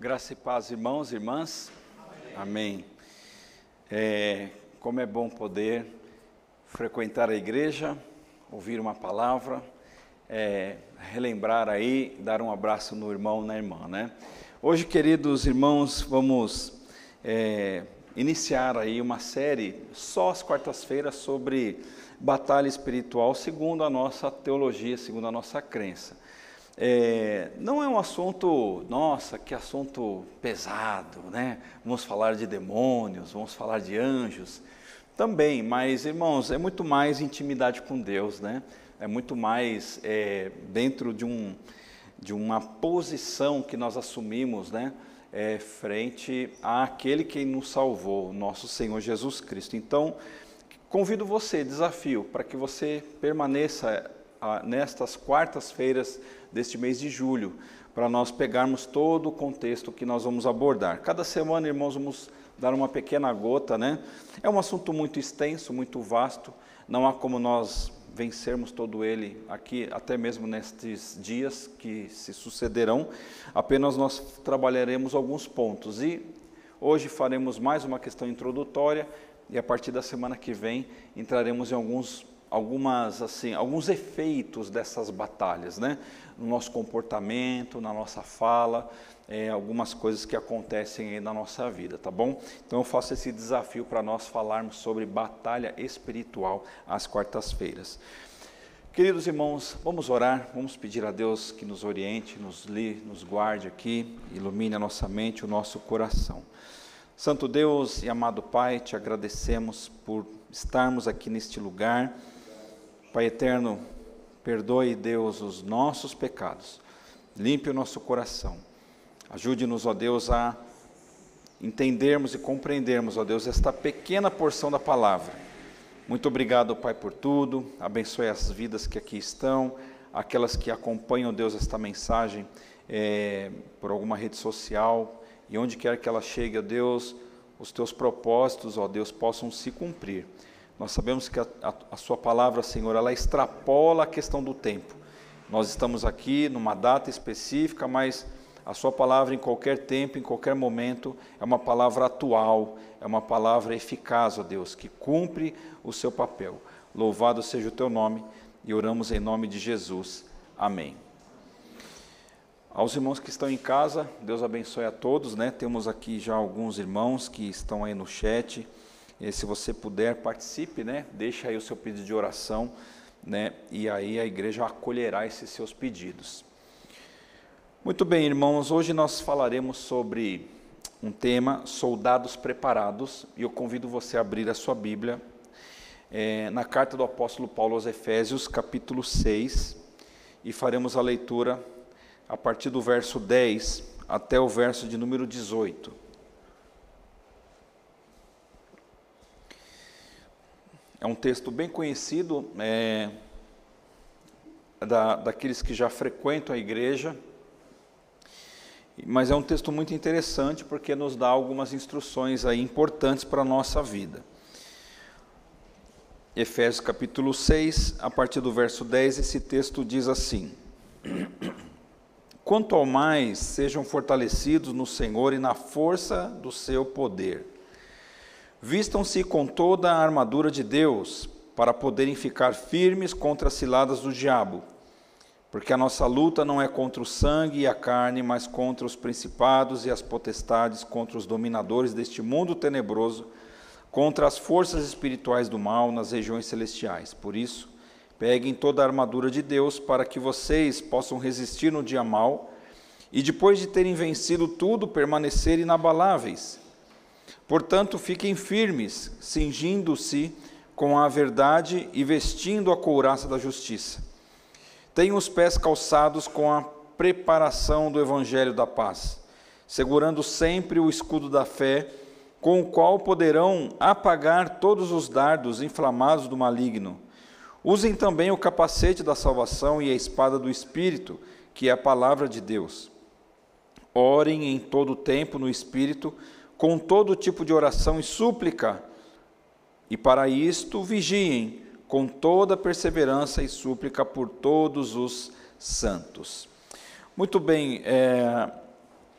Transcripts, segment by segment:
Graça e paz, irmãos e irmãs. Amém. É, como é bom poder frequentar a igreja, ouvir uma palavra, é, relembrar aí, dar um abraço no irmão, na irmã, né? Hoje, queridos irmãos, vamos é, iniciar aí uma série só às quartas-feiras sobre batalha espiritual, segundo a nossa teologia, segundo a nossa crença. É, não é um assunto, nossa, que assunto pesado, né? Vamos falar de demônios, vamos falar de anjos, também, mas irmãos, é muito mais intimidade com Deus, né? É muito mais é, dentro de, um, de uma posição que nós assumimos, né? É, frente àquele que nos salvou, nosso Senhor Jesus Cristo. Então, convido você, desafio, para que você permaneça ah, nestas quartas-feiras deste mês de julho, para nós pegarmos todo o contexto que nós vamos abordar. Cada semana, irmãos, vamos dar uma pequena gota, né? É um assunto muito extenso, muito vasto, não há como nós vencermos todo ele aqui, até mesmo nestes dias que se sucederão, apenas nós trabalharemos alguns pontos. E hoje faremos mais uma questão introdutória e a partir da semana que vem entraremos em alguns algumas assim alguns efeitos dessas batalhas, né? No nosso comportamento, na nossa fala, é, algumas coisas que acontecem aí na nossa vida, tá bom? Então eu faço esse desafio para nós falarmos sobre batalha espiritual às quartas-feiras. Queridos irmãos, vamos orar, vamos pedir a Deus que nos oriente, nos li, nos guarde aqui, ilumine a nossa mente, o nosso coração. Santo Deus e amado Pai, te agradecemos por estarmos aqui neste lugar Pai eterno, perdoe, Deus, os nossos pecados, limpe o nosso coração, ajude-nos, ó Deus, a entendermos e compreendermos, ó Deus, esta pequena porção da palavra. Muito obrigado, Pai, por tudo, abençoe as vidas que aqui estão, aquelas que acompanham, Deus, esta mensagem é, por alguma rede social, e onde quer que ela chegue, ó Deus, os teus propósitos, ó Deus, possam se cumprir. Nós sabemos que a, a, a, Sua palavra, Senhor, ela extrapola a questão do tempo. Nós estamos aqui numa data específica, mas a Sua palavra, em qualquer tempo, em qualquer momento, é uma palavra atual, é uma palavra eficaz, ó Deus, que cumpre o seu papel. Louvado seja o Teu nome e oramos em nome de Jesus. Amém. Aos irmãos que estão em casa, Deus abençoe a todos, né? Temos aqui já alguns irmãos que estão aí no chat. E se você puder, participe, né? Deixa aí o seu pedido de oração, né? E aí a igreja acolherá esses seus pedidos. Muito bem, irmãos, hoje nós falaremos sobre um tema, soldados preparados, e eu convido você a abrir a sua Bíblia é, na carta do apóstolo Paulo aos Efésios, capítulo 6, e faremos a leitura a partir do verso 10 até o verso de número 18. É um texto bem conhecido é, da, daqueles que já frequentam a igreja, mas é um texto muito interessante porque nos dá algumas instruções aí importantes para a nossa vida. Efésios capítulo 6, a partir do verso 10, esse texto diz assim: Quanto ao mais, sejam fortalecidos no Senhor e na força do seu poder Vistam-se com toda a armadura de Deus, para poderem ficar firmes contra as ciladas do diabo. Porque a nossa luta não é contra o sangue e a carne, mas contra os principados e as potestades, contra os dominadores deste mundo tenebroso, contra as forças espirituais do mal nas regiões celestiais. Por isso, peguem toda a armadura de Deus para que vocês possam resistir no dia mal e depois de terem vencido tudo, permanecer inabaláveis. Portanto, fiquem firmes, cingindo-se com a verdade e vestindo a couraça da justiça. Tenham os pés calçados com a preparação do evangelho da paz, segurando sempre o escudo da fé, com o qual poderão apagar todos os dardos inflamados do maligno. Usem também o capacete da salvação e a espada do espírito, que é a palavra de Deus. Orem em todo o tempo no espírito, com todo tipo de oração e súplica, e para isto vigiem com toda perseverança e súplica por todos os santos. Muito bem, é,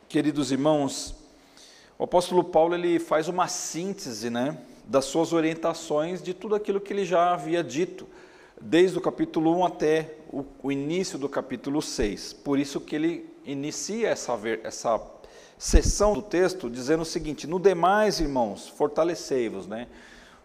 queridos irmãos, o apóstolo Paulo ele faz uma síntese, né, das suas orientações de tudo aquilo que ele já havia dito, desde o capítulo 1 até o, o início do capítulo 6. Por isso que ele inicia essa, essa sessão do texto dizendo o seguinte: No demais, irmãos, fortalecei-vos, né?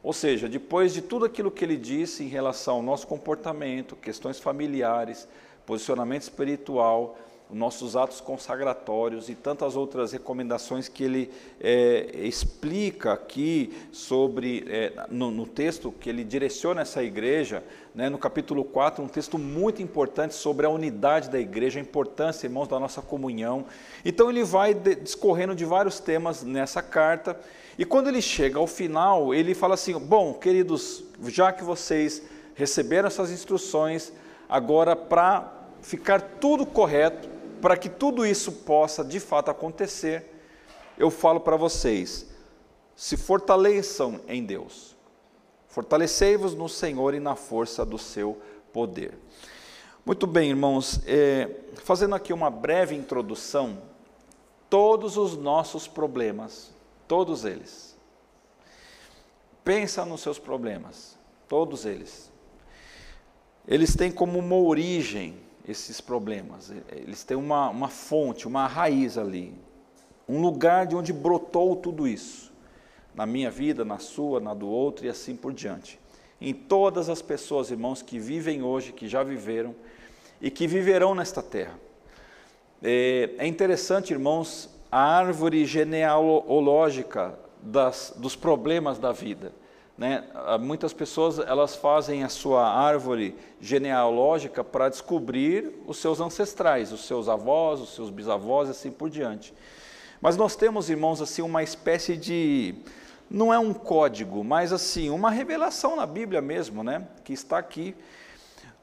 Ou seja, depois de tudo aquilo que ele disse em relação ao nosso comportamento, questões familiares, posicionamento espiritual, nossos atos consagratórios e tantas outras recomendações que ele é, explica aqui sobre, é, no, no, texto que ele direciona essa igreja, né, no capítulo 4, um texto muito importante sobre a unidade da igreja, a importância, irmãos, da nossa comunhão. Então ele vai discorrendo de vários temas nessa carta, e quando ele chega ao final, ele fala assim: Bom, queridos, já que vocês receberam essas instruções, agora para ficar tudo correto, para que tudo isso possa de fato acontecer, eu falo para vocês: se fortaleçam em Deus, fortalecei-vos no Senhor e na força do seu poder. Muito bem, irmãos, é, fazendo aqui uma breve introdução, todos os nossos problemas, todos eles, pensa nos seus problemas, todos eles, eles têm como uma origem esses problemas. Eles têm uma, uma fonte, uma raiz ali, um lugar de onde brotou tudo isso, na minha vida, na sua, na do outro e assim por diante. Em todas as pessoas, irmãos, que vivem hoje, que já viveram e que viverão nesta terra. É, é interessante, irmãos, a árvore genealógica das, dos problemas da vida. Né? Muitas pessoas elas fazem a sua árvore genealógica para descobrir os seus ancestrais, os seus avós, os seus bisavós e assim por diante. Mas nós temos, irmãos, assim uma espécie de não é um código, mas assim uma revelação na Bíblia mesmo, né? Que está aqui,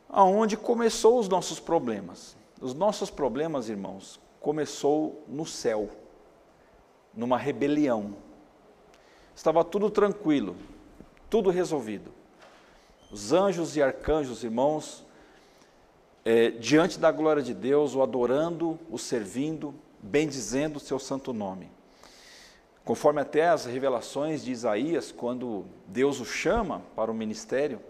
aonde começou os nossos problemas. Os nossos problemas, irmãos, começou no céu, numa rebelião. Estava tudo tranquilo, tudo resolvido. Os anjos e arcanjos, irmãos, é, diante da glória de Deus, o adorando, o servindo, bendizendo o seu santo nome. Conforme até as revelações de Isaías, quando Deus o chama para o ministério,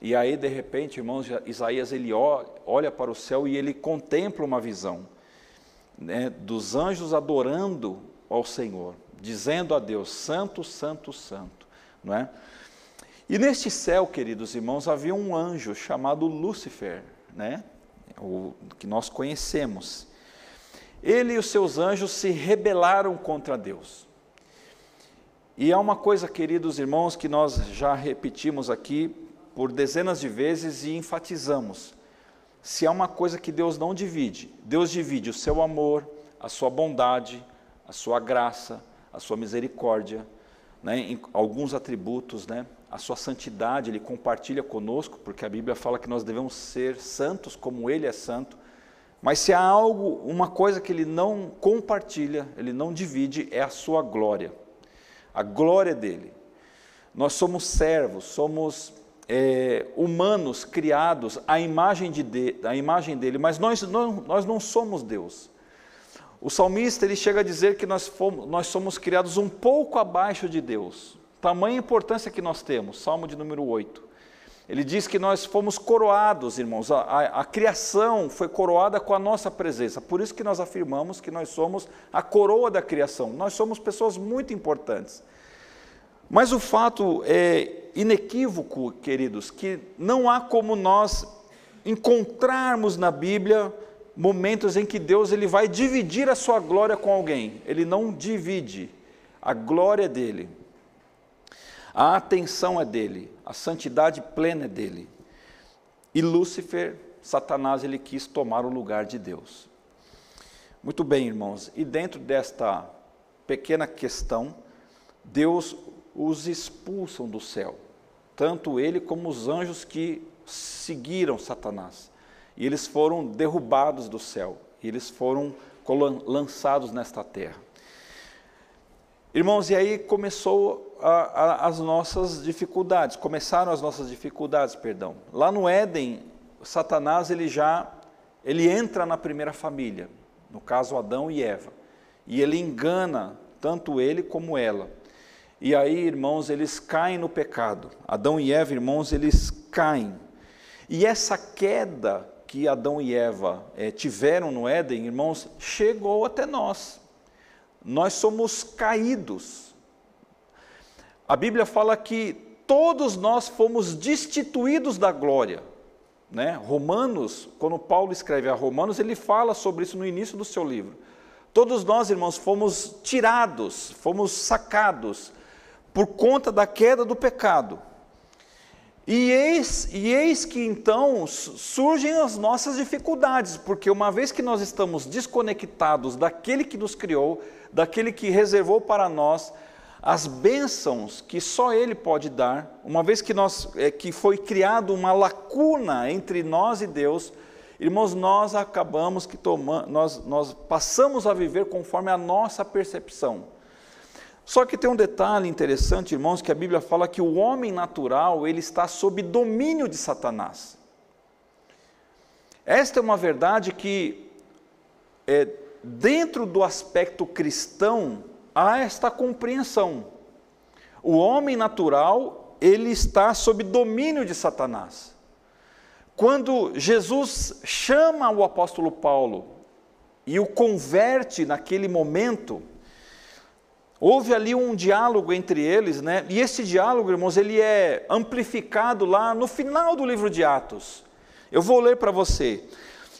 e aí de repente, irmãos, Isaías ele olha para o céu e ele contempla uma visão né, dos anjos adorando ao Senhor, dizendo a Deus: Santo, Santo, Santo, não é? E neste céu, queridos irmãos, havia um anjo chamado Lúcifer, né? O que nós conhecemos. Ele e os seus anjos se rebelaram contra Deus. E há uma coisa, queridos irmãos, que nós já repetimos aqui por dezenas de vezes e enfatizamos. Se há uma coisa que Deus não divide, Deus divide o seu amor, a sua bondade, a sua graça, a sua misericórdia, né, alguns atributos, né, a sua santidade, ele compartilha conosco, porque a Bíblia fala que nós devemos ser santos como ele é santo. Mas se há algo, uma coisa que ele não compartilha, ele não divide, é a sua glória. A glória dele. Nós somos servos, somos é, humanos criados à imagem, de, à imagem dele, mas nós não, nós não somos Deus. O salmista ele chega a dizer que nós, fomos, nós somos criados um pouco abaixo de Deus. Tamanha importância que nós temos, Salmo de número 8. Ele diz que nós fomos coroados, irmãos, a, a, a, criação foi coroada com a nossa presença, por isso que nós afirmamos que nós somos a coroa da criação, nós somos pessoas muito importantes. Mas o fato é inequívoco, queridos, que não há como nós encontrarmos na Bíblia momentos em que Deus ele vai dividir a sua glória com alguém, ele não divide, a glória é dele. A atenção é dele, a santidade plena é dele. E Lúcifer, Satanás, ele quis tomar o lugar de Deus. Muito bem, irmãos, e dentro desta pequena questão, Deus os expulsam do céu, tanto ele como os anjos que seguiram Satanás. E eles foram derrubados do céu, eles foram lançados nesta terra. Irmãos, e aí começou a, a, as nossas dificuldades, começaram as nossas dificuldades, perdão. Lá no Éden, Satanás ele já ele entra na primeira família, no caso Adão e Eva. e ele engana tanto ele como ela. E aí, irmãos, eles caem no pecado. Adão e Eva, irmãos, eles caem. E essa queda que Adão e Eva é, tiveram no Éden, irmãos, chegou até nós. Nós somos caídos. A Bíblia fala que todos nós fomos destituídos da glória. Né? Romanos, quando Paulo escreve a Romanos, ele fala sobre isso no início do seu livro. Todos nós, irmãos, fomos tirados, fomos sacados por conta da queda do pecado. E eis, e eis que então surgem as nossas dificuldades, porque uma vez que nós estamos desconectados daquele que nos criou, daquele que reservou para nós as bênçãos que só Ele pode dar, uma vez que, nós, é, que foi criado uma lacuna entre nós e Deus, irmãos, nós acabamos que tomamos, nós, nós passamos a viver conforme a nossa percepção. Só que tem um detalhe interessante, irmãos, que a Bíblia fala que o homem natural ele está sob domínio de Satanás. Esta é uma verdade que, é, dentro do aspecto cristão, há esta compreensão. O homem natural ele está sob domínio de Satanás. Quando Jesus chama o apóstolo Paulo e o converte naquele momento, Houve ali um diálogo entre eles, né? E esse diálogo, irmãos, ele é amplificado lá no final do livro de Atos. Eu vou ler para você.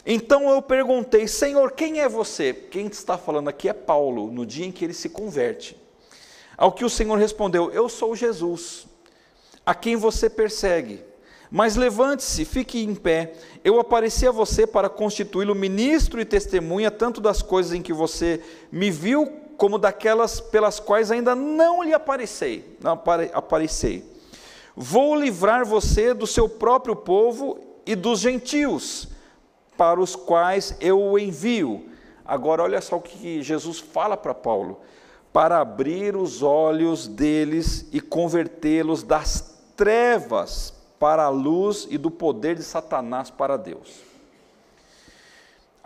Então eu perguntei, Senhor, quem é você? Quem está falando aqui é Paulo, no dia em que ele se converte. Ao que o Senhor respondeu: Eu sou Jesus, a quem você persegue. Mas levante-se, fique em pé. Eu apareci a você para constituí-lo ministro e testemunha tanto das coisas em que você me viu como daquelas pelas quais ainda não lhe aparecei, não apare. Vou livrar você do seu próprio povo e dos gentios, para os quais eu o envio. Agora, olha só o que Jesus fala para Paulo: para abrir os olhos deles e convertê-los das trevas para a luz e do poder de Satanás para Deus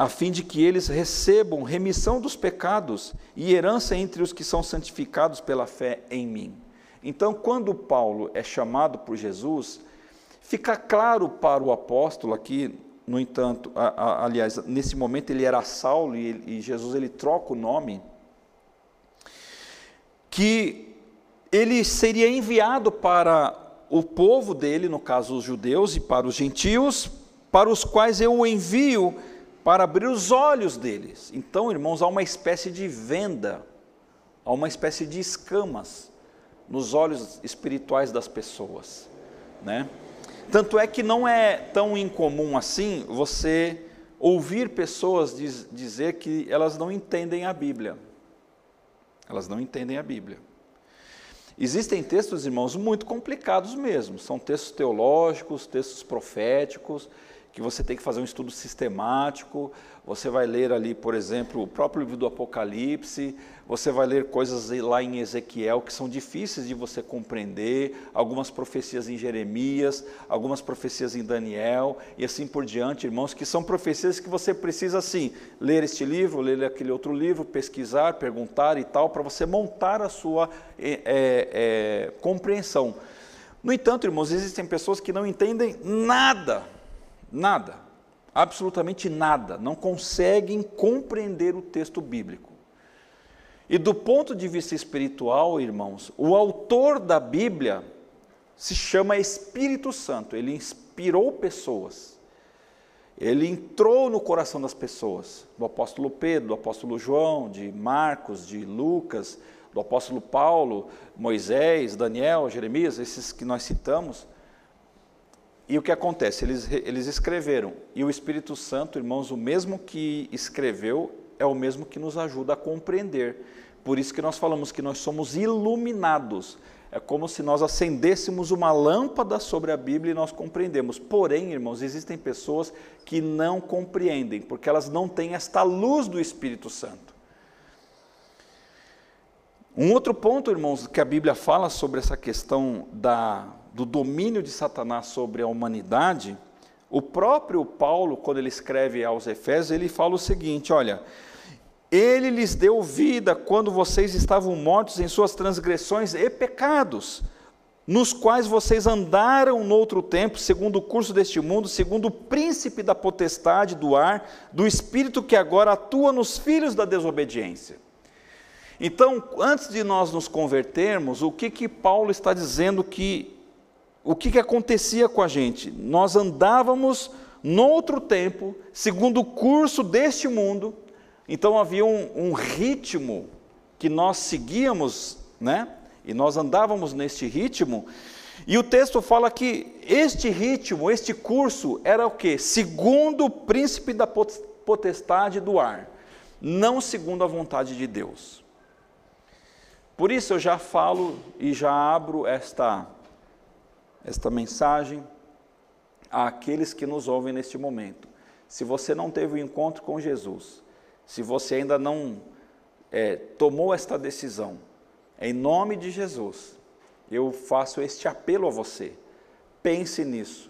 a fim de que eles recebam remissão dos pecados e herança entre os que são santificados pela fé em mim. Então, quando Paulo é chamado por Jesus, fica claro para o apóstolo aqui, no entanto, a, a, aliás, nesse momento ele era Saulo e, e Jesus ele troca o nome, que ele seria enviado para o povo dele, no caso os judeus, e para os gentios, para os quais eu o envio para abrir os olhos deles. Então, irmãos, há uma espécie de venda, há uma espécie de escamas nos olhos espirituais das pessoas, né? Tanto é que não é tão incomum assim você ouvir pessoas diz, dizer que elas não entendem a Bíblia. Elas não entendem a Bíblia. Existem textos, irmãos, muito complicados mesmo. São textos teológicos, textos proféticos, que você tem que fazer um estudo sistemático. Você vai ler ali, por exemplo, o próprio livro do Apocalipse, você vai ler coisas lá em Ezequiel que são difíceis de você compreender, algumas profecias em Jeremias, algumas profecias em Daniel e assim por diante, irmãos, que são profecias que você precisa, assim, ler este livro, ler aquele outro livro, pesquisar, perguntar e tal, para você montar a sua é, é, compreensão. No entanto, irmãos, existem pessoas que não entendem nada Nada, absolutamente nada, não conseguem compreender o texto bíblico. E do ponto de vista espiritual, irmãos, o autor da Bíblia se chama Espírito Santo, ele inspirou pessoas. Ele entrou no coração das pessoas, do apóstolo Pedro, do apóstolo João, de Marcos, de Lucas, do apóstolo Paulo, Moisés, Daniel, Jeremias, esses que nós citamos. E o que acontece? Eles, eles escreveram. E o Espírito Santo, irmãos, o mesmo que escreveu, é o mesmo que nos ajuda a compreender. Por isso que nós falamos que nós somos iluminados. É como se nós acendêssemos uma lâmpada sobre a Bíblia e nós compreendemos. Porém, irmãos, existem pessoas que não compreendem, porque elas não têm esta luz do Espírito Santo. Um outro ponto, irmãos, que a Bíblia fala sobre essa questão da do domínio de Satanás sobre a humanidade, o próprio Paulo, quando ele escreve aos Efésios, ele fala o seguinte: olha, Ele lhes deu vida quando vocês estavam mortos em suas transgressões e pecados, nos quais vocês andaram no outro tempo, segundo o curso deste mundo, segundo o príncipe da potestade do ar, do espírito que agora atua nos filhos da desobediência. Então, antes de nós nos convertermos, o que que Paulo está dizendo que o que que acontecia com a gente? Nós andávamos no outro tempo, segundo o curso deste mundo, então havia um, um ritmo que nós seguíamos, né? E nós andávamos neste ritmo. E o texto fala que este ritmo, este curso, era o que? Segundo o príncipe da potestade do ar, não segundo a vontade de Deus. Por isso eu já falo e já abro esta, esta mensagem àqueles que nos ouvem neste momento. Se você não teve o um encontro com Jesus, se você ainda não é, tomou esta decisão, em nome de Jesus, eu faço este apelo a você. Pense nisso,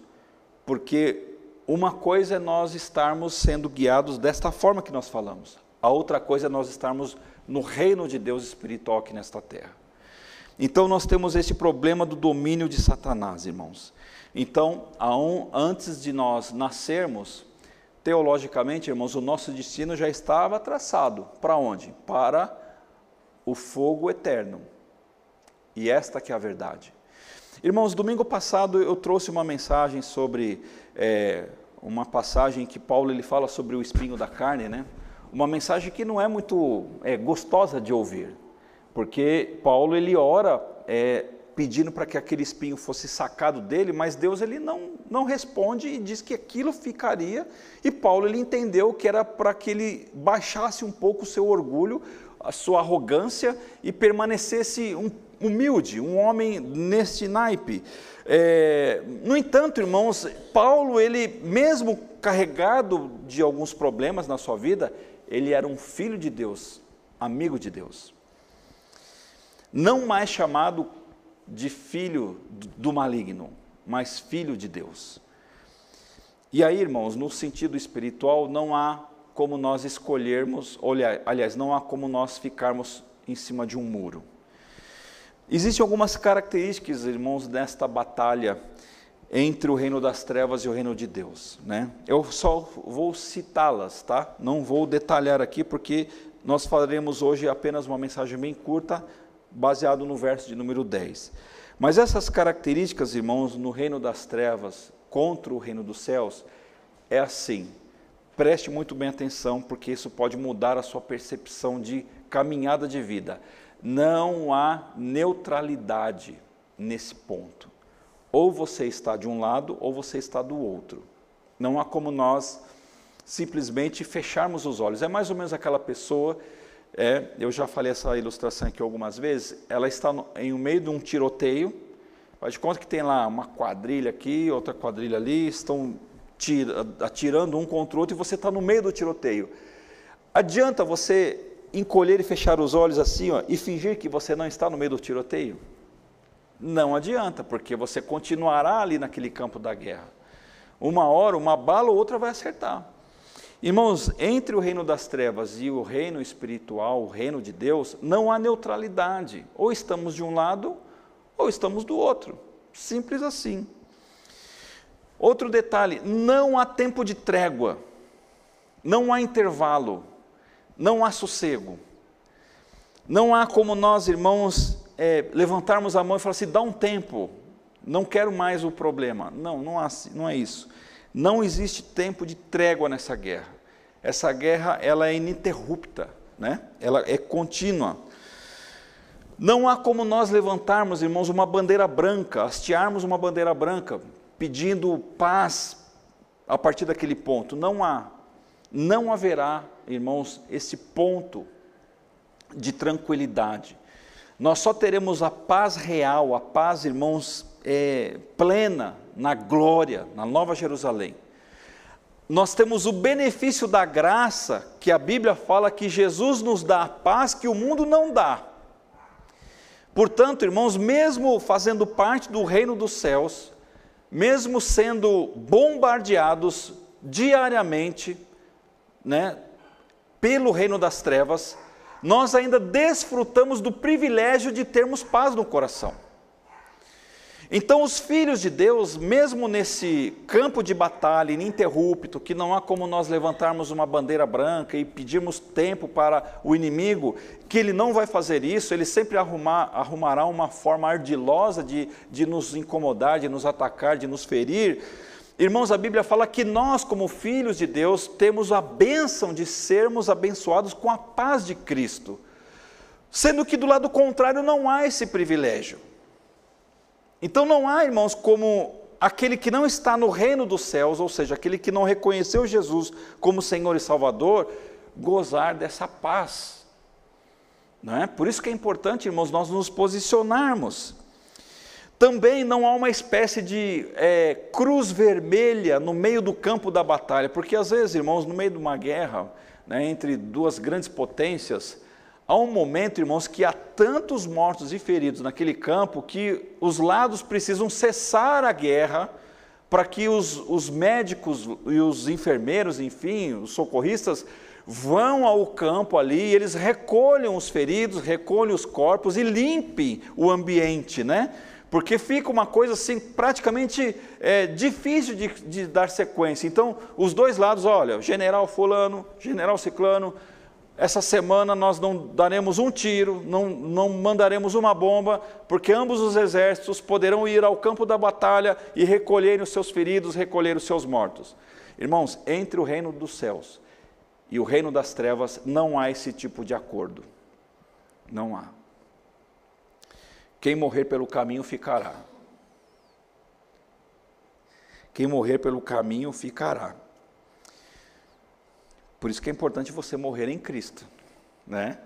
porque uma coisa é nós estarmos sendo guiados desta forma que nós falamos, a outra coisa é nós estarmos no reino de Deus espiritual aqui nesta terra. Então nós temos esse problema do domínio de Satanás, irmãos. Então, antes de nós nascermos, teologicamente, irmãos, o nosso destino já estava traçado. Para onde? Para o fogo eterno. E esta que é a verdade. Irmãos, domingo passado eu trouxe uma mensagem sobre é, uma passagem que Paulo ele fala sobre o espinho da carne, né? Uma mensagem que não é muito é, gostosa de ouvir, porque Paulo ele ora é, pedindo para que aquele espinho fosse sacado dele, mas Deus ele não, não responde e diz que aquilo ficaria, e Paulo ele entendeu que era para que ele baixasse um pouco o seu orgulho, a sua arrogância e permanecesse um, humilde, um homem neste naipe. É, no entanto, irmãos, Paulo, ele mesmo carregado de alguns problemas na sua vida, ele era um filho de Deus, amigo de Deus. Não mais chamado de filho do maligno, mas filho de Deus. E aí, irmãos, no sentido espiritual, não há como nós escolhermos, olha, aliás, não há como nós ficarmos em cima de um muro. Existem algumas características, irmãos, desta batalha entre o reino das trevas e o reino de Deus, né? Eu só vou citá-las, tá? Não vou detalhar aqui porque nós faremos hoje apenas uma mensagem bem curta baseado no verso de número 10. Mas essas características, irmãos, no reino das trevas contra o reino dos céus, é assim. Preste muito bem atenção, porque isso pode mudar a sua percepção de caminhada de vida. Não há neutralidade nesse ponto. Ou você está de um lado ou você está do outro. Não há como nós simplesmente fecharmos os olhos. É mais ou menos aquela pessoa é, eu já falei essa ilustração aqui algumas vezes, ela está no, em meio de um tiroteio, faz de conta que tem lá uma quadrilha aqui, outra quadrilha ali, estão tira, atirando um contra o outro e você está no meio do tiroteio. Adianta você encolher e fechar os olhos assim ó, e fingir que você não está no meio do tiroteio? Não adianta, porque você continuará ali naquele campo da guerra. Uma hora, uma bala ou outra vai acertar. Irmãos, entre o reino das trevas e o reino espiritual, o reino de Deus, não há neutralidade. Ou estamos de um lado, ou estamos do outro. Simples assim. Outro detalhe: não há tempo de trégua, não há intervalo, não há sossego. Não há como nós, irmãos, é, levantarmos a mão e falar assim: dá um tempo, não quero mais o problema. Não, não, há, não é isso. Não existe tempo de trégua nessa guerra. Essa guerra ela é ininterrupta, né? ela é contínua. Não há como nós levantarmos, irmãos, uma bandeira branca, hastearmos uma bandeira branca, pedindo paz a partir daquele ponto. Não há. Não haverá, irmãos, esse ponto de tranquilidade. Nós só teremos a paz real, a paz, irmãos, é, plena na glória, na Nova Jerusalém. Nós temos o benefício da graça, que a Bíblia fala que Jesus nos dá a paz que o mundo não dá. Portanto, irmãos, mesmo fazendo parte do reino dos céus, mesmo sendo bombardeados diariamente, né, pelo reino das trevas, nós ainda desfrutamos do privilégio de termos paz no coração. Então, os filhos de Deus, mesmo nesse campo de batalha ininterrupto, que não há como nós levantarmos uma bandeira branca e pedirmos tempo para o inimigo, que ele não vai fazer isso, ele sempre arrumar, arrumará uma forma ardilosa de, de nos incomodar, de nos atacar, de nos ferir. Irmãos, a Bíblia fala que nós, como filhos de Deus, temos a bênção de sermos abençoados com a paz de Cristo, sendo que do lado contrário não há esse privilégio. Então não há, irmãos, como aquele que não está no reino dos céus, ou seja, aquele que não reconheceu Jesus como Senhor e Salvador, gozar dessa paz. Não é? Por isso que é importante, irmãos, nós nos posicionarmos. Também não há uma espécie de é, cruz vermelha no meio do campo da batalha, porque às vezes, irmãos, no meio de uma guerra né, entre duas grandes potências, Há um momento, irmãos, que há tantos mortos e feridos naquele campo que os lados precisam cessar a guerra para que os, os médicos e os enfermeiros, enfim, os socorristas, vão ao campo ali, e eles recolham os feridos, recolhem os corpos e limpem o ambiente, né? Porque fica uma coisa assim praticamente é, difícil de, de dar sequência. Então, os dois lados, olha, general fulano, general ciclano, essa semana nós não daremos um tiro, não, não mandaremos uma bomba, porque ambos os exércitos poderão ir ao campo da batalha e recolher os seus feridos, recolher os seus mortos. Irmãos, entre o reino dos céus e o reino das trevas não há esse tipo de acordo. Não há. Quem morrer pelo caminho ficará. Quem morrer pelo caminho ficará. Por isso que é importante você morrer em Cristo, né?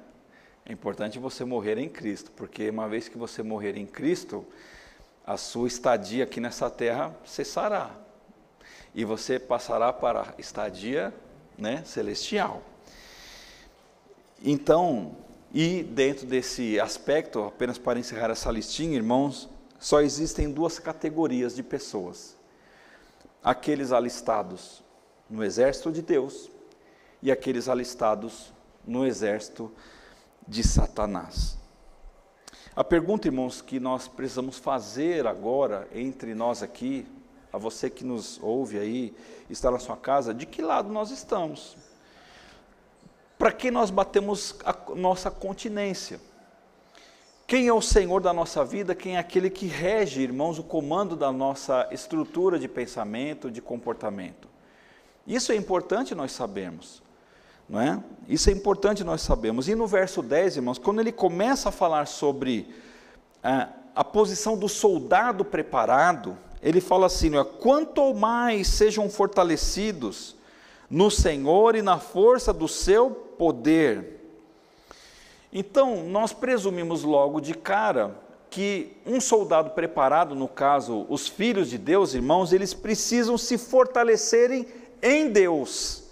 É importante você morrer em Cristo, porque uma vez que você morrer em Cristo, a sua estadia aqui nessa terra cessará. E você passará para a estadia né, celestial. Então, e dentro desse aspecto, apenas para encerrar essa listinha, irmãos, só existem duas categorias de pessoas: aqueles alistados no exército de Deus e aqueles alistados no exército de Satanás. A pergunta, irmãos, que nós precisamos fazer agora entre nós aqui, a você que nos ouve aí, está na sua casa, de que lado nós estamos? Para que nós batemos a nossa continência? Quem é o Senhor da nossa vida? Quem é aquele que rege, irmãos, o comando da nossa estrutura de pensamento, de comportamento? Isso é importante nós sabermos. Não é? Isso é importante nós sabemos. E no verso 10, irmãos, quando ele começa a falar sobre a, a posição do soldado preparado, ele fala assim: quanto mais sejam fortalecidos no Senhor e na força do seu poder. Então, nós presumimos logo de cara que um soldado preparado, no caso, os filhos de Deus, irmãos, eles precisam se fortalecerem em Deus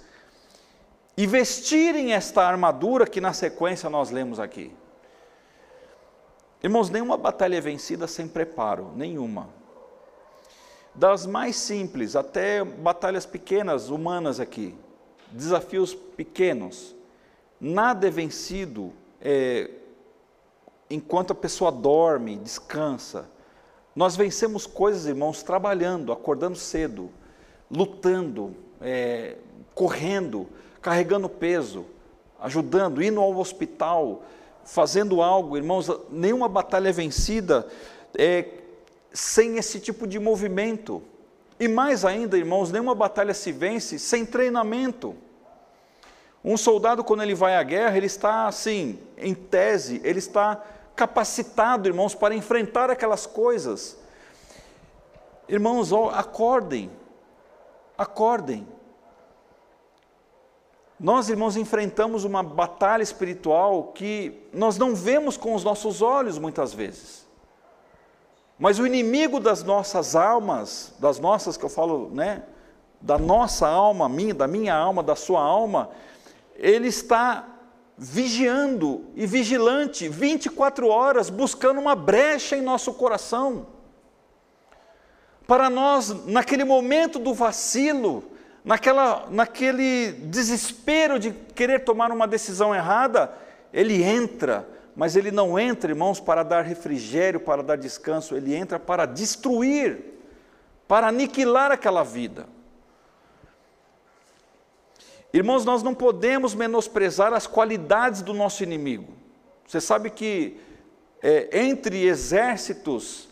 e vestirem esta armadura que na sequência nós lemos aqui. Irmãos, nenhuma batalha é vencida sem preparo, nenhuma. Das mais simples até batalhas pequenas, humanas aqui, desafios pequenos, nada é vencido é, enquanto a pessoa dorme, descansa. Nós vencemos coisas, irmãos, trabalhando, acordando cedo, lutando, é, correndo, carregando peso, ajudando, indo ao hospital, fazendo algo, irmãos, nenhuma batalha é vencida é, sem esse tipo de movimento. E mais ainda, irmãos, nenhuma batalha se vence sem treinamento. Um soldado, quando ele vai à guerra, ele está assim, em tese, ele está capacitado, irmãos, para enfrentar aquelas coisas. Irmãos, acordem, acordem. Nós, irmãos, enfrentamos uma batalha espiritual que nós não vemos com os nossos olhos muitas vezes. Mas o inimigo das nossas almas, das nossas que eu falo, né, da nossa alma, minha, da minha alma, da sua alma, ele está vigiando e vigilante 24 horas, buscando uma brecha em nosso coração. Para nós, naquele momento do vacilo, naquela, naquele desespero de querer tomar uma decisão errada, ele entra, mas ele não entra, irmãos, para dar refrigério, para dar descanso, ele entra para destruir, para aniquilar aquela vida. Irmãos, nós não podemos menosprezar as qualidades do nosso inimigo. Você sabe que é, entre exércitos,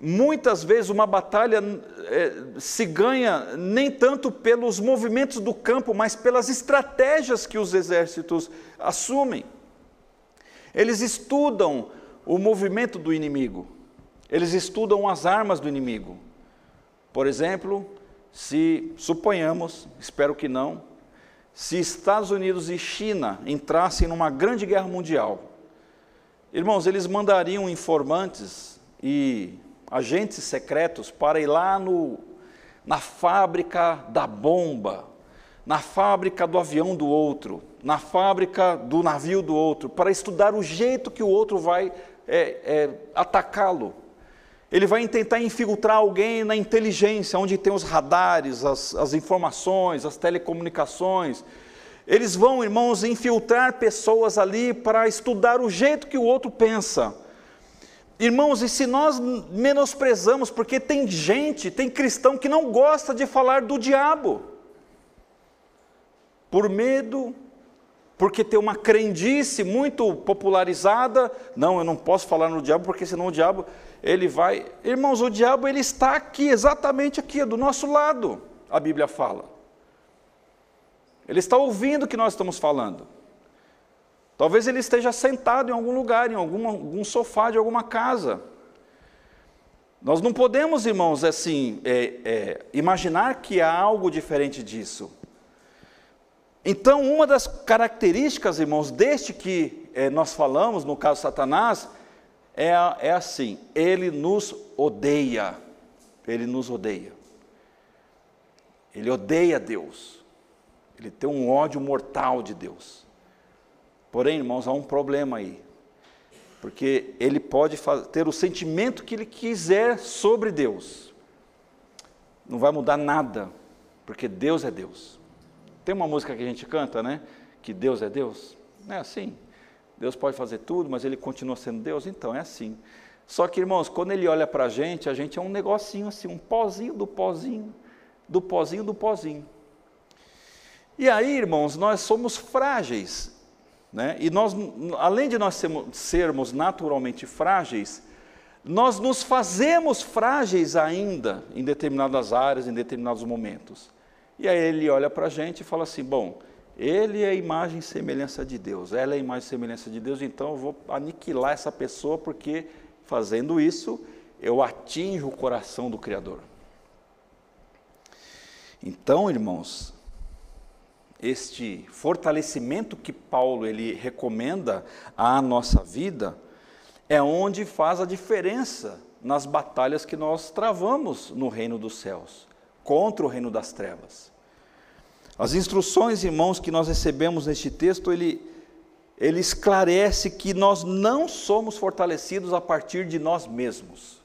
muitas vezes uma batalha é, se ganha nem tanto pelos movimentos do campo, mas pelas estratégias que os exércitos assumem. Eles estudam o movimento do inimigo, eles estudam as armas do inimigo. Por exemplo, se suponhamos, espero que não, se Estados Unidos e China entrassem numa grande guerra mundial, irmãos, eles mandariam informantes e agentes secretos para ir lá no, na fábrica da bomba, na fábrica do avião do outro, na fábrica do navio do outro, para estudar o jeito que o outro vai é, é, atacá-lo. Ele vai tentar infiltrar alguém na inteligência, onde tem os radares, as, as informações, as telecomunicações. Eles vão, irmãos, infiltrar pessoas ali para estudar o jeito que o outro pensa. Irmãos, e se nós menosprezamos, porque tem gente, tem cristão que não gosta de falar do diabo, por medo, porque tem uma crendice muito popularizada, não, eu não posso falar no diabo, porque senão o diabo ele vai. Irmãos, o diabo ele está aqui, exatamente aqui, do nosso lado, a Bíblia fala. Ele está ouvindo o que nós estamos falando. Talvez ele esteja sentado em algum lugar, em algum, sofá de alguma casa. Nós não podemos, irmãos, assim, é, é, imaginar que há algo diferente disso. Então, uma das características, irmãos, deste que é, nós falamos, no caso Satanás, é, é assim: ele nos odeia. Ele nos odeia. Ele odeia Deus. Ele tem um ódio mortal de Deus. Porém, irmãos, há um problema aí. Porque ele pode ter o sentimento que ele quiser sobre Deus. Não vai mudar nada, porque Deus é Deus. Tem uma música que a gente canta, né? Que Deus é Deus. É assim. Deus pode fazer tudo, mas Ele continua sendo Deus, então é assim. Só que, irmãos, quando Ele olha para a gente, a gente é um negocinho assim, um pozinho do pozinho, do pozinho do pozinho. E aí, irmãos, nós somos frágeis, né? E nós, além de nós sermos naturalmente frágeis, nós nos fazemos frágeis ainda em determinadas áreas, em determinados momentos. E aí ele olha para a gente e fala assim: bom, ele é a imagem e semelhança de Deus, ela é a imagem e semelhança de Deus, então eu vou aniquilar essa pessoa, porque fazendo isso eu atinjo o coração do Criador. Então, irmãos, este fortalecimento que Paulo ele recomenda à nossa vida é onde faz a diferença nas batalhas que nós travamos no reino dos céus contra o reino das trevas. As instruções, irmãos, que nós recebemos neste texto, ele, ele esclarece que nós não somos fortalecidos a partir de nós mesmos.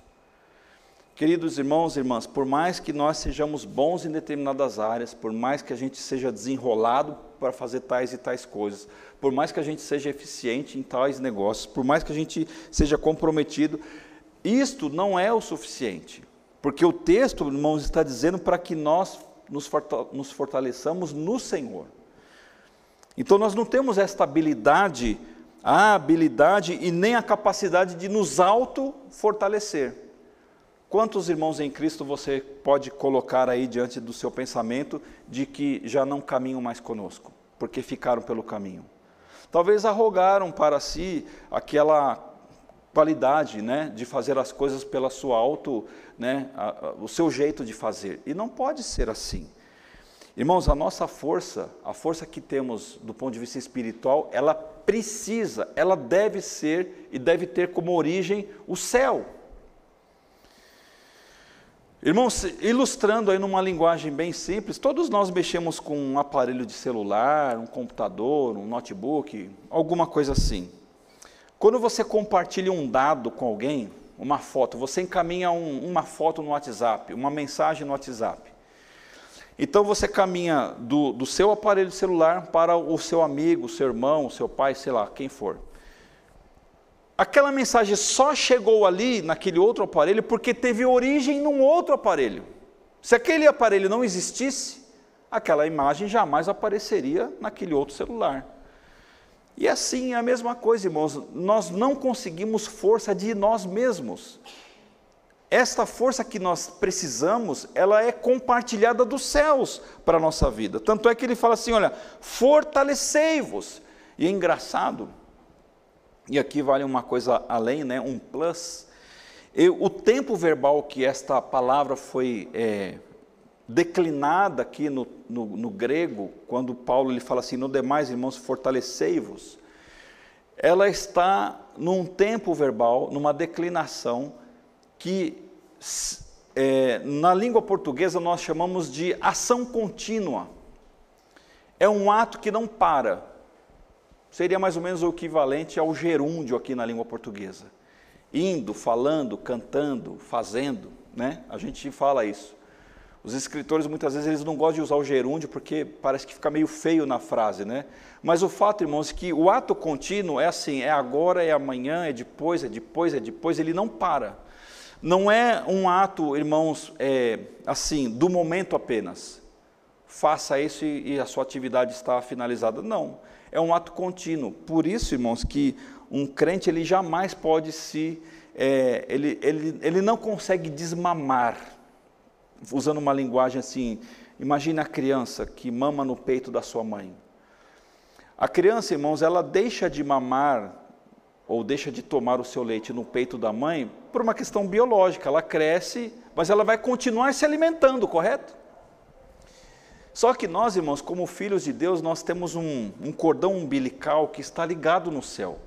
Queridos irmãos e irmãs, por mais que nós sejamos bons em determinadas áreas, por mais que a gente seja desenrolado para fazer tais e tais coisas, por mais que a gente seja eficiente em tais negócios, por mais que a gente seja comprometido, isto não é o suficiente. Porque o texto, irmãos, está dizendo para que nós nos fortaleçamos no Senhor. Então nós não temos esta habilidade, a habilidade e nem a capacidade de nos auto-fortalecer. Quantos irmãos em Cristo você pode colocar aí diante do seu pensamento de que já não caminham mais conosco, porque ficaram pelo caminho? Talvez arrogaram para si aquela qualidade, né, de fazer as coisas pela sua auto, né, a, a, o seu jeito de fazer. E não pode ser assim. Irmãos, a nossa força, a força que temos do ponto de vista espiritual, ela precisa, ela deve ser e deve ter como origem o céu. Irmãos, ilustrando aí numa linguagem bem simples, todos nós mexemos com um aparelho de celular, um computador, um notebook, alguma coisa assim. Quando você compartilha um dado com alguém, uma foto, você encaminha um, uma foto no WhatsApp, uma mensagem no WhatsApp. Então você caminha do, do seu aparelho celular para o seu amigo, seu irmão, seu pai, sei lá, quem for. Aquela mensagem só chegou ali, naquele outro aparelho, porque teve origem num outro aparelho. Se aquele aparelho não existisse, aquela imagem jamais apareceria naquele outro celular. E assim é a mesma coisa, irmãos, nós não conseguimos força de nós mesmos. Esta força que nós precisamos, ela é compartilhada dos céus para a nossa vida. Tanto é que ele fala assim: olha, fortalecei-vos. E é engraçado, e aqui vale uma coisa além, né, um plus. o tempo verbal que esta palavra foi é, declinada aqui no, no, no, grego, quando Paulo ele fala assim, no demais, irmãos, fortalecei-vos, ela está num tempo verbal, numa declinação, que é, na língua portuguesa nós chamamos de ação contínua. É um ato que não para seria mais ou menos o equivalente ao gerúndio aqui na língua portuguesa. Indo, falando, cantando, fazendo, né? A gente fala isso. Os escritores muitas vezes eles não gostam de usar o gerúndio porque parece que fica meio feio na frase, né? Mas o fato, irmãos, é que o ato contínuo é assim, é agora, é amanhã, é depois, é depois, é depois, ele não para. Não é um ato, irmãos, é, assim, do momento apenas. Faça isso e, e a sua atividade está finalizada. Não é um ato contínuo. Por isso, irmãos, que um crente ele jamais pode se, é, ele, ele, ele não consegue desmamar, usando uma linguagem assim. Imagine a criança que mama no peito da sua mãe. A criança, irmãos, ela deixa de mamar ou deixa de tomar o seu leite no peito da mãe por uma questão biológica. Ela cresce, mas ela vai continuar se alimentando, correto? Só que nós, irmãos, como filhos de Deus, nós temos um, um cordão umbilical que está ligado no céu.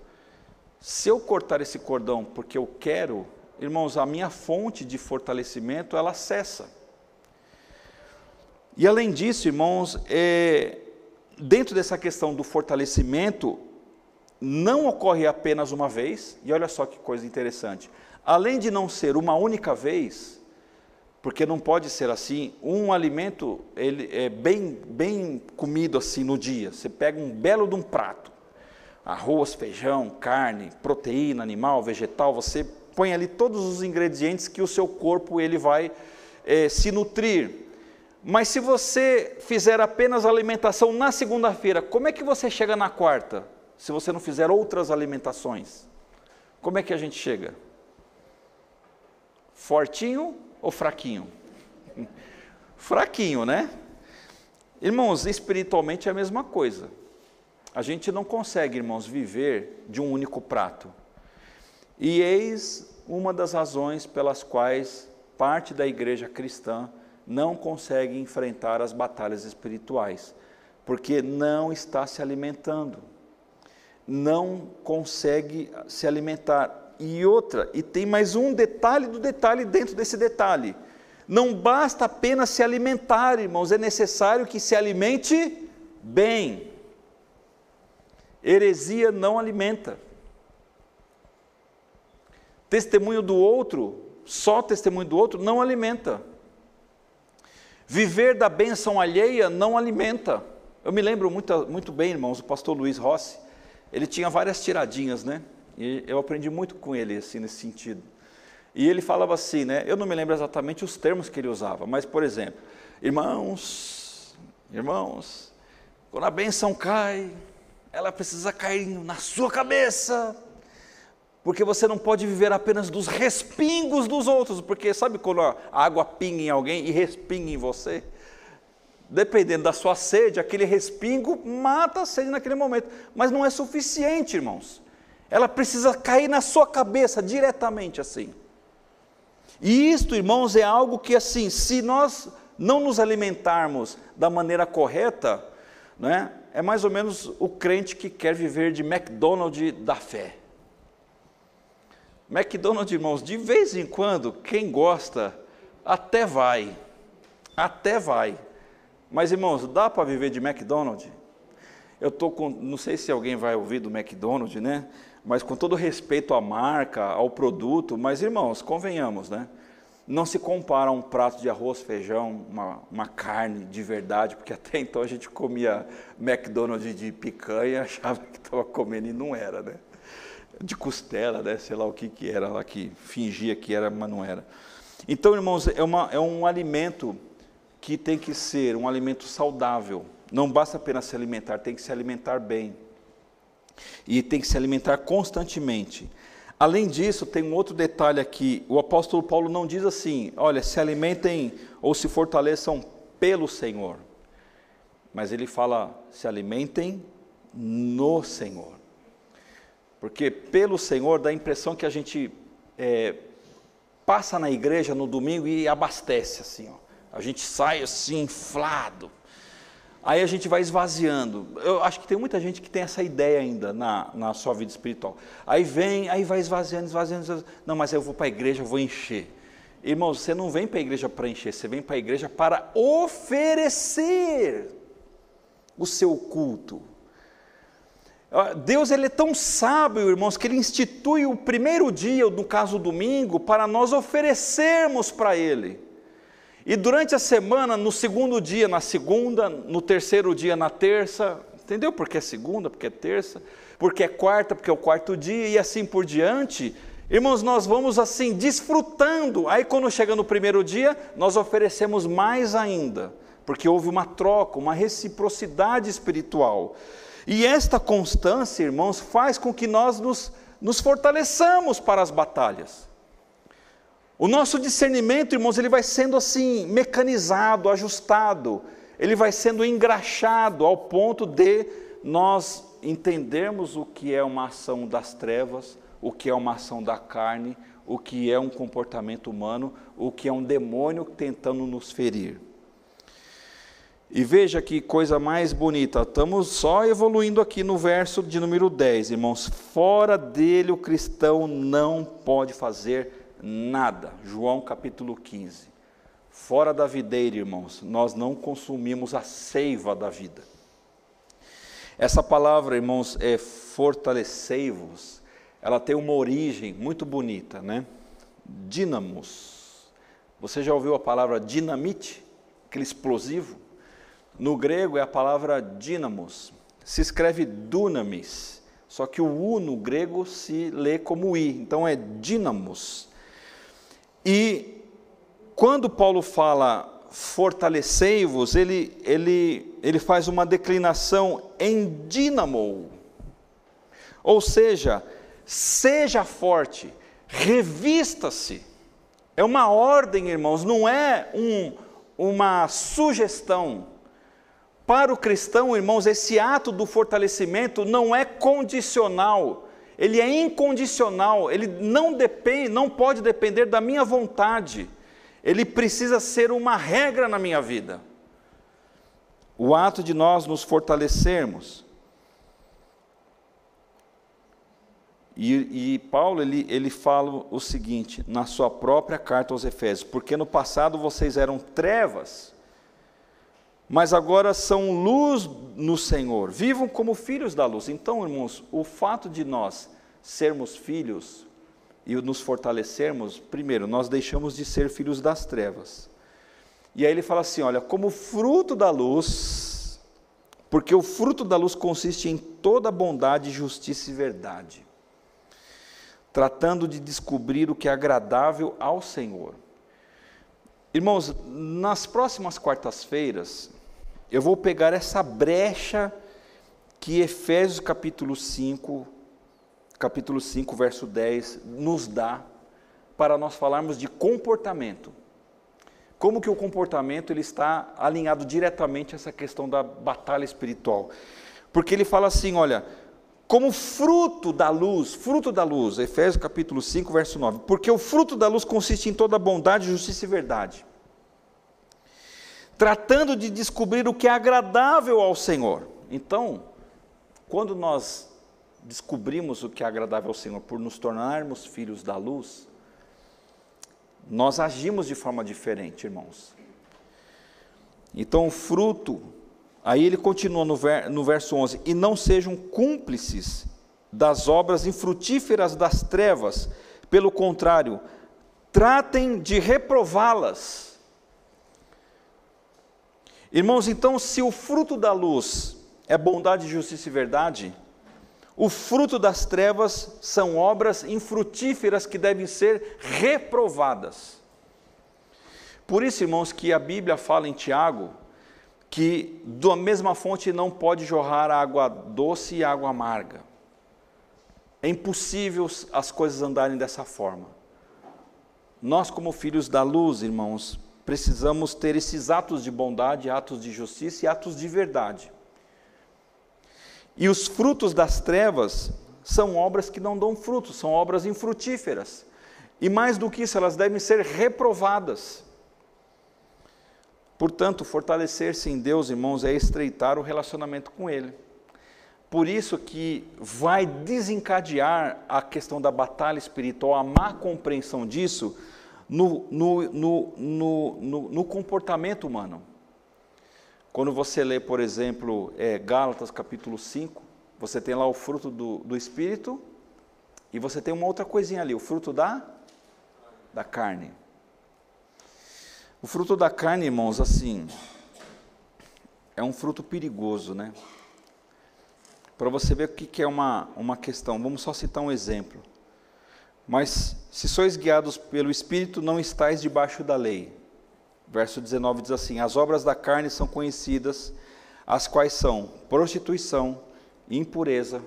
Se eu cortar esse cordão porque eu quero, irmãos, a minha fonte de fortalecimento ela cessa. E além disso, irmãos, é, dentro dessa questão do fortalecimento, não ocorre apenas uma vez, e olha só que coisa interessante. Além de não ser uma única vez, porque não pode ser assim. Um alimento ele é bem, bem comido assim no dia. Você pega um belo de um prato, arroz, feijão, carne, proteína animal, vegetal. Você põe ali todos os ingredientes que o seu corpo ele vai é, se nutrir. Mas se você fizer apenas alimentação na segunda-feira, como é que você chega na quarta? Se você não fizer outras alimentações, como é que a gente chega? Fortinho ou fraquinho? Fraquinho, né? Irmãos, espiritualmente é a mesma coisa. A gente não consegue, irmãos, viver de um único prato. E eis uma das razões pelas quais parte da igreja cristã não consegue enfrentar as batalhas espirituais, porque não está se alimentando, não consegue se alimentar e outra, e tem mais um detalhe do detalhe dentro desse detalhe. Não basta apenas se alimentar, irmãos, é necessário que se alimente bem. Heresia não alimenta. Testemunho do outro, só testemunho do outro, não alimenta. Viver da bênção alheia não alimenta. Eu me lembro muito, muito bem, irmãos, o pastor Luiz Rossi, ele tinha várias tiradinhas, né? E eu aprendi muito com ele assim nesse sentido. E ele falava assim, né? Eu não me lembro exatamente os termos que ele usava, mas por exemplo, irmãos, irmãos, quando a benção cai, ela precisa cair na sua cabeça, porque você não pode viver apenas dos respingos dos outros, porque sabe quando a água pinga em alguém e respinga em você? Dependendo da sua sede, aquele respingo mata a sede naquele momento, mas não é suficiente, irmãos ela precisa cair na sua cabeça diretamente assim. E isto, irmãos, é algo que assim, se nós não nos alimentarmos da maneira correta, né, é mais ou menos o crente que quer viver de McDonald's da fé. McDonald's, irmãos, de vez em quando, quem gosta, até vai, até vai. Mas, irmãos, dá para viver de McDonald's? Eu estou com, não sei se alguém vai ouvir do McDonald's, né? Mas com todo respeito à marca, ao produto, mas irmãos, convenhamos, né? não se compara um prato de arroz, feijão, uma, uma carne de verdade, porque até então a gente comia McDonald's de picanha, achava que estava comendo e não era, né? De costela, né? sei lá o que, que era lá, que fingia que era, mas não era. Então, irmãos, é, uma, é um alimento que tem que ser um alimento saudável. Não basta apenas se alimentar, tem que se alimentar bem. E tem que se alimentar constantemente. Além disso, tem um outro detalhe aqui. O apóstolo Paulo não diz assim: olha, se alimentem ou se fortaleçam pelo Senhor. Mas ele fala: se alimentem no Senhor. Porque pelo Senhor dá a impressão que a gente é, passa na igreja no domingo e abastece assim, ó. A gente sai assim inflado. Aí a gente vai esvaziando. Eu acho que tem muita gente que tem essa ideia ainda na, na sua vida espiritual. Aí vem, aí vai esvaziando, esvaziando, esvaziando. Não, mas eu vou para a igreja, eu vou encher. Irmãos, você não vem para a igreja para encher, você vem para a igreja para oferecer o seu culto. Deus ele é tão sábio, irmãos, que ele institui o primeiro dia, no caso o domingo, para nós oferecermos para ele. E durante a semana, no segundo dia, na segunda, no terceiro dia, na terça, entendeu? Porque é segunda, porque é terça, porque é quarta, porque é o quarto dia e assim por diante. Irmãos, nós vamos assim desfrutando. Aí quando chega no primeiro dia, nós oferecemos mais ainda, porque houve uma troca, uma reciprocidade espiritual. E esta constância, irmãos, faz com que nós nos, nos fortaleçamos para as batalhas. O nosso discernimento, irmãos, ele vai sendo assim mecanizado, ajustado, ele vai sendo engraxado ao ponto de nós entendermos o que é uma ação das trevas, o que é uma ação da carne, o que é um comportamento humano, o que é um demônio tentando nos ferir. E veja que coisa mais bonita, estamos só evoluindo aqui no verso de número 10, irmãos. Fora dele o cristão não pode fazer nada. João capítulo 15. Fora da videira, irmãos, nós não consumimos a seiva da vida. Essa palavra, irmãos, é fortalecei-vos. Ela tem uma origem muito bonita, né? Dínamos. Você já ouviu a palavra dinamite? Aquele explosivo? No grego é a palavra dínamos. Se escreve dunamis, só que o U no grego se lê como I, então é dínamos. E quando Paulo fala fortalecei-vos, ele, ele, ele faz uma declinação em dínamo. Ou seja, seja forte, revista-se. É uma ordem, irmãos, não é um, uma sugestão. Para o cristão, irmãos, esse ato do fortalecimento não é condicional, ele é incondicional, ele não depende, não pode depender da minha vontade. Ele precisa ser uma regra na minha vida. O ato de nós nos fortalecermos. E, e, Paulo ele, ele fala o seguinte na sua própria carta aos Efésios: porque no passado vocês eram trevas, mas agora são luz no Senhor, vivam como filhos da luz. Então, irmãos, o fato de nós sermos filhos e nos fortalecermos, primeiro, nós deixamos de ser filhos das trevas. E aí ele fala assim: olha, como fruto da luz, porque o fruto da luz consiste em toda bondade, justiça e verdade, tratando de descobrir o que é agradável ao Senhor. Irmãos, nas próximas quartas-feiras, eu vou pegar essa brecha que Efésios capítulo 5, capítulo 5, verso 10, nos dá para nós falarmos de comportamento. Como que o comportamento ele está alinhado diretamente a essa questão da batalha espiritual? Porque ele fala assim, olha, como fruto da luz, fruto da luz, Efésios capítulo 5, verso 9, porque o fruto da luz consiste em toda bondade, justiça e verdade tratando de descobrir o que é agradável ao Senhor. Então, quando nós descobrimos o que é agradável ao Senhor por nos tornarmos filhos da luz, nós agimos de forma diferente, irmãos. Então, o fruto, aí ele continua no, ver, no verso 11: e não sejam cúmplices das obras infrutíferas das trevas, pelo contrário, tratem de reprová-las. Irmãos, então, se o fruto da luz é bondade, justiça e verdade, o fruto das trevas são obras infrutíferas que devem ser reprovadas. Por isso, irmãos, que a Bíblia fala em Tiago que da mesma fonte não pode jorrar água doce e água amarga. É impossível as coisas andarem dessa forma. Nós, como filhos da luz, irmãos, precisamos ter esses atos de bondade, atos de justiça e atos de verdade. E os frutos das trevas são obras que não dão frutos, são obras infrutíferas. E mais do que isso, elas devem ser reprovadas. Portanto, fortalecer-se em Deus, irmãos, é estreitar o relacionamento com Ele. Por isso que vai desencadear a questão da batalha espiritual, a má compreensão disso no, no, no, no comportamento humano. Quando você lê, por exemplo, é, Gálatas capítulo 5, você tem lá o fruto do, do Espírito e você tem uma outra coisinha ali, o fruto da, da carne. O fruto da carne, irmãos, assim, é um fruto perigoso, né? Para você ver o que é uma, uma questão, vamos só citar um exemplo. Mas se sois guiados pelo Espírito, não estáis debaixo da lei. Verso 19 diz assim: As obras da carne são conhecidas, as quais são prostituição, impureza,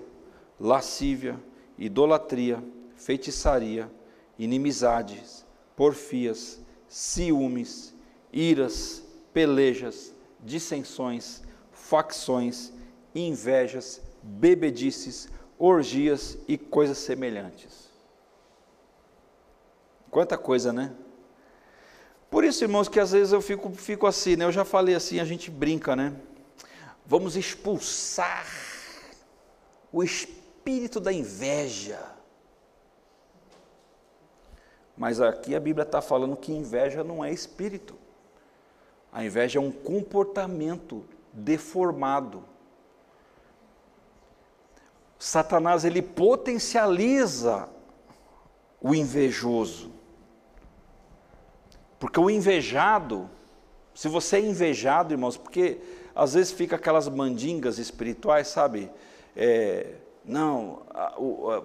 lascívia, idolatria, feitiçaria, inimizades, porfias, ciúmes, iras, pelejas, dissensões, facções, invejas, bebedices, orgias e coisas semelhantes. Quanta coisa, né? Por isso, irmãos, que às vezes eu fico, fico assim, né? Eu já falei assim, a gente brinca, né? Vamos expulsar o espírito da inveja. Mas aqui a Bíblia está falando que inveja não é espírito. A inveja é um comportamento deformado. Satanás ele potencializa o invejoso. Porque o invejado, se você é invejado, irmãos, porque às vezes fica aquelas mandingas espirituais, sabe? É, não,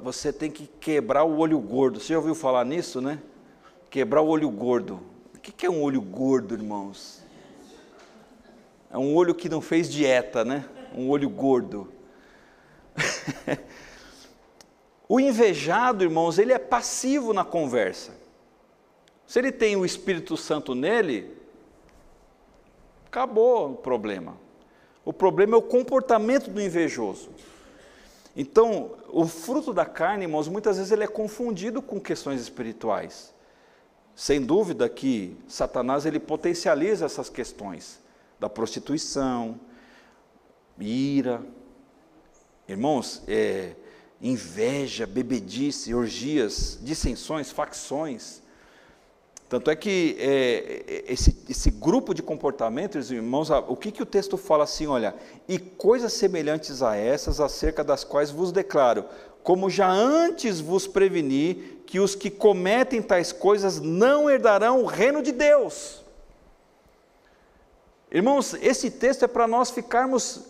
você tem que quebrar o olho gordo. Você já ouviu falar nisso, né? Quebrar o olho gordo. O que é um olho gordo, irmãos? É um olho que não fez dieta, né? Um olho gordo. o invejado, irmãos, ele é passivo na conversa. Se ele tem o Espírito Santo nele, acabou o problema. O problema é o comportamento do invejoso. Então, o fruto da carne, irmãos, muitas vezes ele é confundido com questões espirituais. Sem dúvida que Satanás ele potencializa essas questões da prostituição, ira, irmãos, é, inveja, bebedice, orgias, dissensões, facções. Tanto é que é, esse, esse, grupo de comportamentos, irmãos, o que, que o texto fala assim, olha, e coisas semelhantes a essas, acerca das quais vos declaro, como já antes vos preveni, que os que cometem tais coisas não herdarão o reino de Deus. Irmãos, esse texto é para nós ficarmos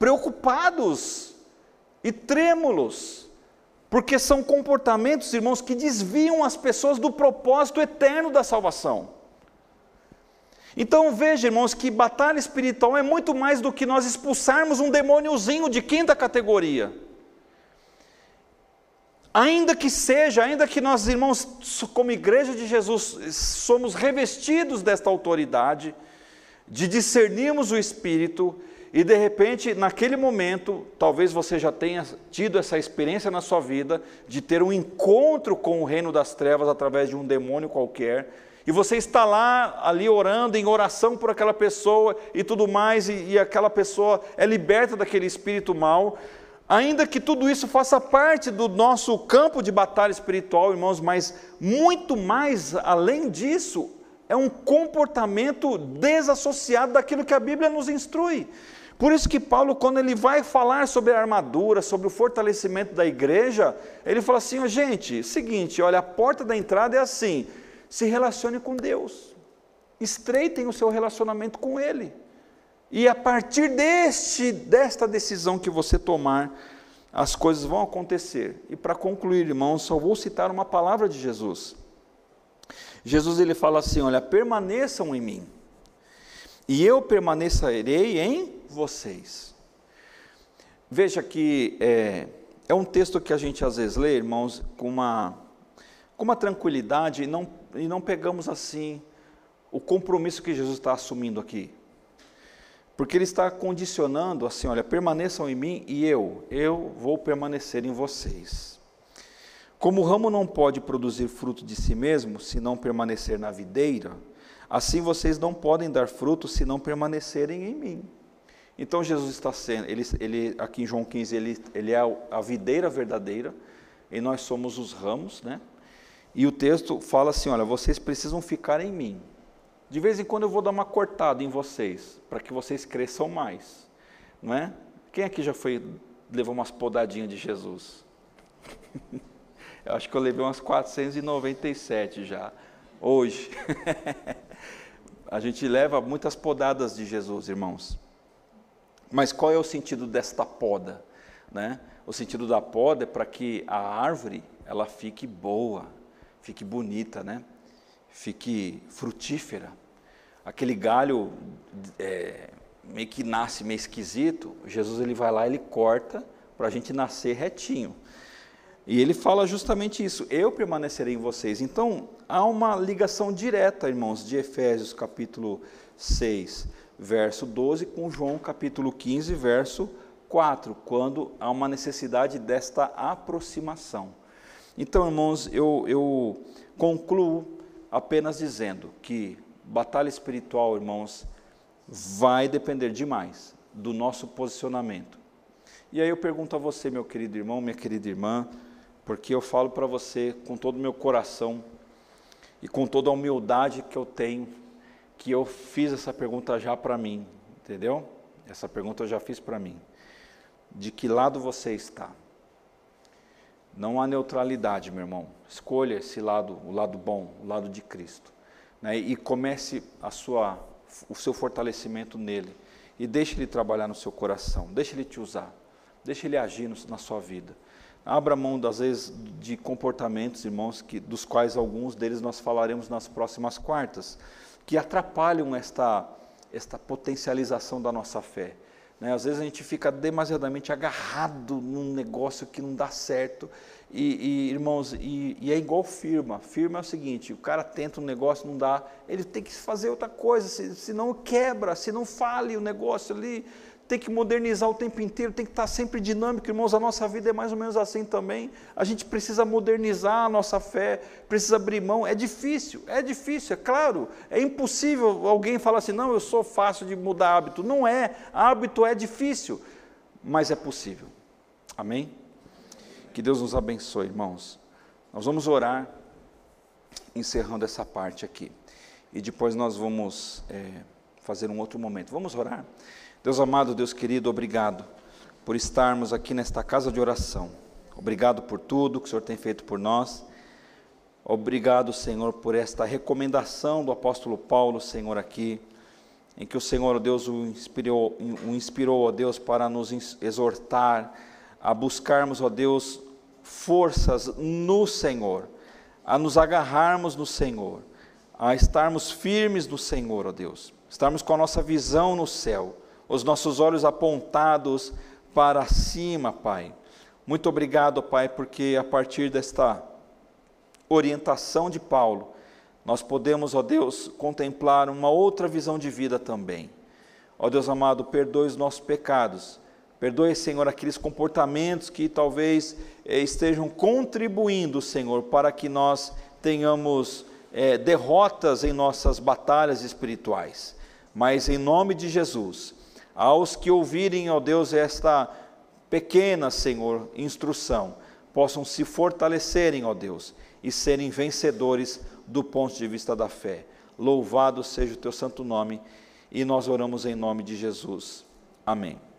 preocupados e trêmulos porque são comportamentos, irmãos, que desviam as pessoas do propósito eterno da salvação. Então veja, irmãos, que batalha espiritual é muito mais do que nós expulsarmos um demôniozinho de quinta categoria. Ainda que seja, ainda que nós, irmãos, como igreja de Jesus, somos revestidos desta autoridade, de discernirmos o Espírito, e de repente, naquele momento, talvez você já tenha tido essa experiência na sua vida de ter um encontro com o reino das trevas através de um demônio qualquer, e você está lá ali orando em oração por aquela pessoa e tudo mais, e, e aquela pessoa é liberta daquele espírito mal. Ainda que tudo isso faça parte do nosso campo de batalha espiritual, irmãos, mas muito mais além disso, é um comportamento desassociado daquilo que a Bíblia nos instrui. Por isso que Paulo, quando ele vai falar sobre a armadura, sobre o fortalecimento da igreja, ele fala assim: oh, gente, seguinte, olha, a porta da entrada é assim. se relacione com Deus. Estreitem o seu relacionamento com Ele. E a partir deste, desta decisão que você tomar, as coisas vão acontecer. E para concluir, irmãos, só vou citar uma palavra de Jesus. Jesus ele fala assim: Olha, permaneçam em mim, e eu permanecerei em vocês. Veja que é, é um texto que a gente às vezes lê, irmãos, com uma, com uma tranquilidade e não, e não pegamos assim o compromisso que Jesus está assumindo aqui. Porque ele está condicionando assim, olha, permaneçam em mim e eu, eu vou permanecer em vocês. Como o ramo não pode produzir fruto de si mesmo, se não permanecer na videira, assim vocês não podem dar fruto se não permanecerem em mim. Então Jesus está sendo, ele, ele aqui em João 15, ele, ele é a videira verdadeira, e nós somos os ramos, né? E o texto fala assim: olha, vocês precisam ficar em mim. De vez em quando eu vou dar uma cortada em vocês, para que vocês cresçam mais, não é? Quem aqui já foi levou umas podadinhas de Jesus? eu acho que eu levei umas 497 já hoje. a gente leva muitas podadas de Jesus, irmãos. Mas qual é o sentido desta poda? Né? O sentido da poda é para que a árvore ela fique boa, fique bonita, né? fique frutífera aquele galho é, meio que nasce meio esquisito, Jesus ele vai lá, ele corta para a gente nascer retinho. E ele fala justamente isso: eu permanecerei em vocês. Então, há uma ligação direta, irmãos, de Efésios capítulo 6, verso 12, com João capítulo 15, verso 4, quando há uma necessidade desta aproximação. Então, irmãos, eu, eu concluo apenas dizendo que batalha espiritual, irmãos, vai depender demais do nosso posicionamento. E aí eu pergunto a você, meu querido irmão, minha querida irmã, porque eu falo para você com todo o meu coração e com toda a humildade que eu tenho, que eu fiz essa pergunta já para mim, entendeu? Essa pergunta eu já fiz para mim. De que lado você está? Não há neutralidade, meu irmão. Escolha esse lado, o lado bom, o lado de Cristo né, e comece a sua, o seu fortalecimento nele. E deixe ele trabalhar no seu coração, deixe ele te usar, deixe ele agir na sua vida. Abra mão, às vezes, de comportamentos, irmãos, que, dos quais alguns deles nós falaremos nas próximas quartas, que atrapalham esta, esta potencialização da nossa fé. Né? Às vezes a gente fica demasiadamente agarrado num negócio que não dá certo e, e irmãos, e, e, é igual firma. Firma é o seguinte: o cara tenta um negócio, não dá, ele tem que fazer outra coisa, se, se não quebra, se não fale o negócio ali, tem que modernizar o tempo inteiro, tem que estar sempre dinâmico, irmãos. A nossa vida é mais ou menos assim também. A gente precisa modernizar a nossa fé, precisa abrir mão. É difícil, é difícil, é claro. É impossível alguém falar assim: não, eu sou fácil de mudar hábito. Não é, hábito é difícil, mas é possível. Amém? Que Deus nos abençoe, irmãos. Nós vamos orar, encerrando essa parte aqui. E depois nós vamos é, fazer um outro momento. Vamos orar? Deus amado, Deus querido, obrigado por estarmos aqui nesta casa de oração. Obrigado por tudo que o Senhor tem feito por nós. Obrigado, Senhor, por esta recomendação do apóstolo Paulo, Senhor, aqui, em que o Senhor, Deus, o inspirou, o inspirou, ó Deus, para nos exortar a buscarmos, ó Deus, forças no Senhor, a nos agarrarmos no Senhor, a estarmos firmes no Senhor, ó Deus, estarmos com a nossa visão no céu, os nossos olhos apontados para cima, Pai. Muito obrigado, Pai, porque a partir desta orientação de Paulo, nós podemos, ó Deus, contemplar uma outra visão de vida também. Ó Deus amado, perdoe os nossos pecados Perdoe, Senhor, aqueles comportamentos que talvez eh, estejam contribuindo, Senhor, para que nós tenhamos eh, derrotas em nossas batalhas espirituais. Mas em nome de Jesus, aos que ouvirem, ó Deus, esta pequena, Senhor, instrução, possam se fortalecerem, ó Deus, e serem vencedores do ponto de vista da fé. Louvado seja o teu santo nome, e nós oramos em nome de Jesus. Amém.